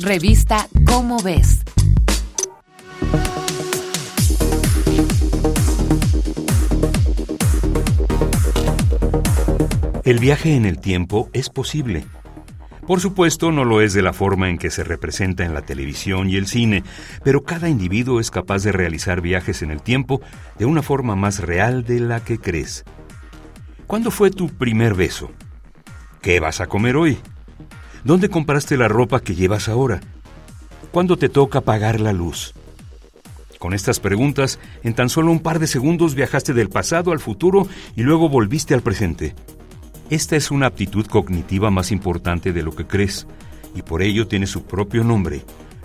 Revista Cómo ves. El viaje en el tiempo es posible. Por supuesto, no lo es de la forma en que se representa en la televisión y el cine, pero cada individuo es capaz de realizar viajes en el tiempo de una forma más real de la que crees. ¿Cuándo fue tu primer beso? ¿Qué vas a comer hoy? ¿Dónde compraste la ropa que llevas ahora? ¿Cuándo te toca pagar la luz? Con estas preguntas, en tan solo un par de segundos viajaste del pasado al futuro y luego volviste al presente. Esta es una aptitud cognitiva más importante de lo que crees, y por ello tiene su propio nombre,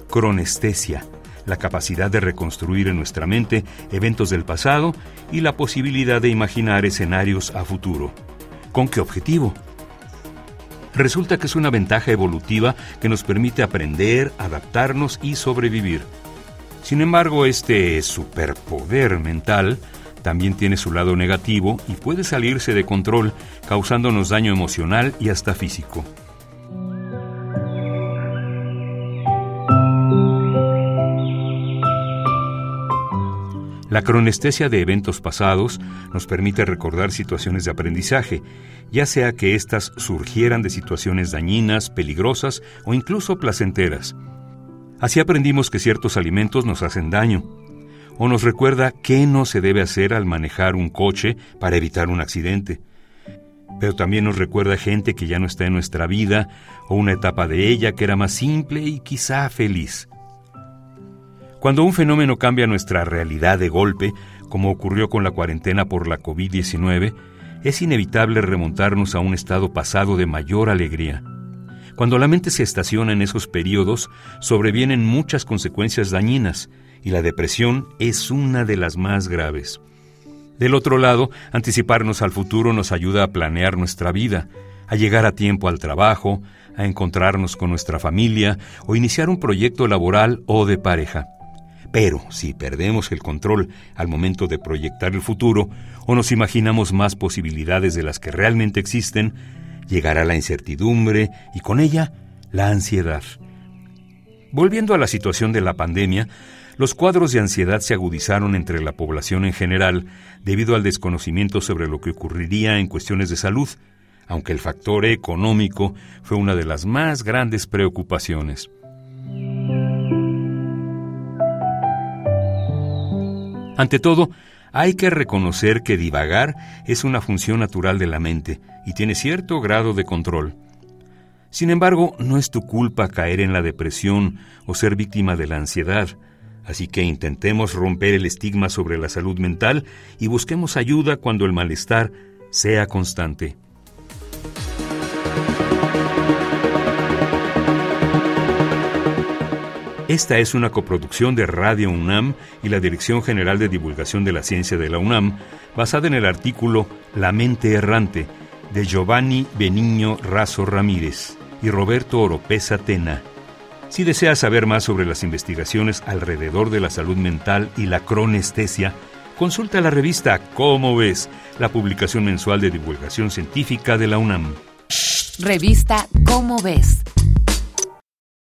cronestesia, la capacidad de reconstruir en nuestra mente eventos del pasado y la posibilidad de imaginar escenarios a futuro. ¿Con qué objetivo? Resulta que es una ventaja evolutiva que nos permite aprender, adaptarnos y sobrevivir. Sin embargo, este superpoder mental también tiene su lado negativo y puede salirse de control, causándonos daño emocional y hasta físico. La cronestesia de eventos pasados nos permite recordar situaciones de aprendizaje, ya sea que éstas surgieran de situaciones dañinas, peligrosas o incluso placenteras. Así aprendimos que ciertos alimentos nos hacen daño, o nos recuerda qué no se debe hacer al manejar un coche para evitar un accidente. Pero también nos recuerda gente que ya no está en nuestra vida o una etapa de ella que era más simple y quizá feliz. Cuando un fenómeno cambia nuestra realidad de golpe, como ocurrió con la cuarentena por la COVID-19, es inevitable remontarnos a un estado pasado de mayor alegría. Cuando la mente se estaciona en esos periodos, sobrevienen muchas consecuencias dañinas, y la depresión es una de las más graves. Del otro lado, anticiparnos al futuro nos ayuda a planear nuestra vida, a llegar a tiempo al trabajo, a encontrarnos con nuestra familia o iniciar un proyecto laboral o de pareja. Pero si perdemos el control al momento de proyectar el futuro o nos imaginamos más posibilidades de las que realmente existen, llegará la incertidumbre y con ella la ansiedad. Volviendo a la situación de la pandemia, los cuadros de ansiedad se agudizaron entre la población en general debido al desconocimiento sobre lo que ocurriría en cuestiones de salud, aunque el factor económico fue una de las más grandes preocupaciones. Ante todo, hay que reconocer que divagar es una función natural de la mente y tiene cierto grado de control. Sin embargo, no es tu culpa caer en la depresión o ser víctima de la ansiedad. Así que intentemos romper el estigma sobre la salud mental y busquemos ayuda cuando el malestar sea constante. Esta es una coproducción de Radio UNAM y la Dirección General de Divulgación de la Ciencia de la UNAM, basada en el artículo La mente errante de Giovanni Beniño Razo Ramírez y Roberto Oropesa Tena. Si deseas saber más sobre las investigaciones alrededor de la salud mental y la cronestesia, consulta la revista Cómo ves, la publicación mensual de divulgación científica de la UNAM. Revista Cómo ves